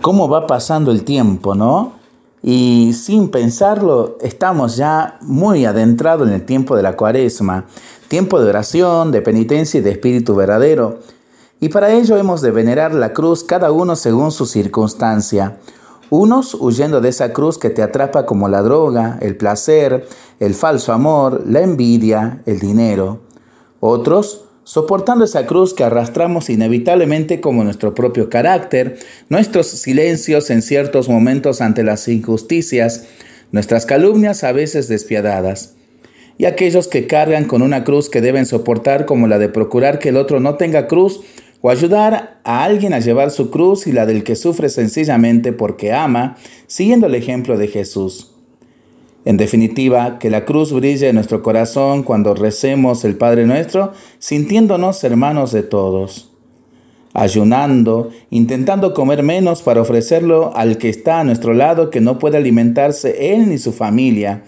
cómo va pasando el tiempo, ¿no? Y sin pensarlo, estamos ya muy adentrados en el tiempo de la cuaresma, tiempo de oración, de penitencia y de espíritu verdadero. Y para ello hemos de venerar la cruz cada uno según su circunstancia. Unos huyendo de esa cruz que te atrapa como la droga, el placer, el falso amor, la envidia, el dinero. Otros soportando esa cruz que arrastramos inevitablemente como nuestro propio carácter, nuestros silencios en ciertos momentos ante las injusticias, nuestras calumnias a veces despiadadas, y aquellos que cargan con una cruz que deben soportar como la de procurar que el otro no tenga cruz o ayudar a alguien a llevar su cruz y la del que sufre sencillamente porque ama, siguiendo el ejemplo de Jesús. En definitiva, que la cruz brille en nuestro corazón cuando recemos el Padre nuestro, sintiéndonos hermanos de todos. Ayunando, intentando comer menos para ofrecerlo al que está a nuestro lado que no puede alimentarse él ni su familia.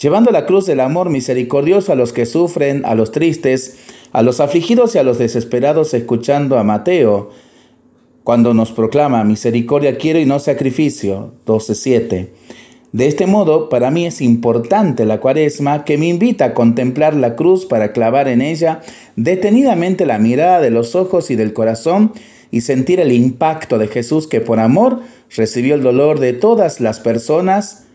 Llevando la cruz del amor misericordioso a los que sufren, a los tristes, a los afligidos y a los desesperados, escuchando a Mateo, cuando nos proclama misericordia quiero y no sacrificio, 12.7 de este modo, para mí es importante la cuaresma que me invita a contemplar la cruz para clavar en ella detenidamente la mirada de los ojos y del corazón y sentir el impacto de Jesús que por amor recibió el dolor de todas las personas,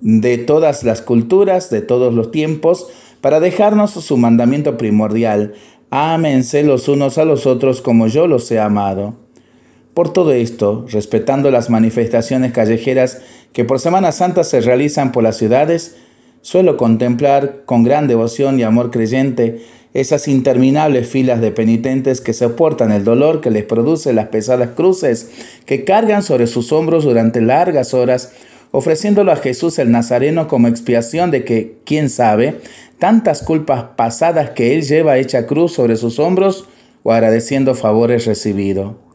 de todas las culturas, de todos los tiempos, para dejarnos su mandamiento primordial. Ámense los unos a los otros como yo los he amado. Por todo esto, respetando las manifestaciones callejeras que por Semana Santa se realizan por las ciudades, suelo contemplar con gran devoción y amor creyente esas interminables filas de penitentes que soportan el dolor que les produce las pesadas cruces que cargan sobre sus hombros durante largas horas, ofreciéndolo a Jesús el Nazareno como expiación de que, quién sabe, tantas culpas pasadas que él lleva hecha cruz sobre sus hombros o agradeciendo favores recibidos.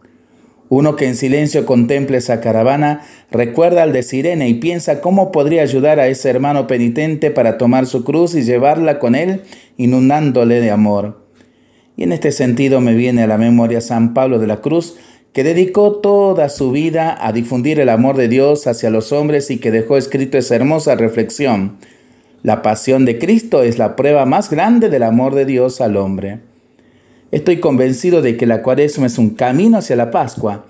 Uno que en silencio contemple esa caravana recuerda al de Sirene y piensa cómo podría ayudar a ese hermano penitente para tomar su cruz y llevarla con él, inundándole de amor. Y en este sentido me viene a la memoria San Pablo de la Cruz, que dedicó toda su vida a difundir el amor de Dios hacia los hombres y que dejó escrito esa hermosa reflexión. La pasión de Cristo es la prueba más grande del amor de Dios al hombre. Estoy convencido de que la cuaresma es un camino hacia la Pascua,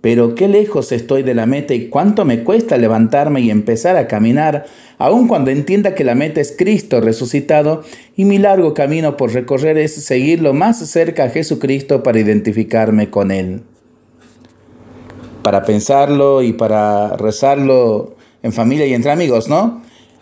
pero qué lejos estoy de la meta y cuánto me cuesta levantarme y empezar a caminar, aun cuando entienda que la meta es Cristo resucitado y mi largo camino por recorrer es seguirlo más cerca a Jesucristo para identificarme con Él. Para pensarlo y para rezarlo en familia y entre amigos, ¿no?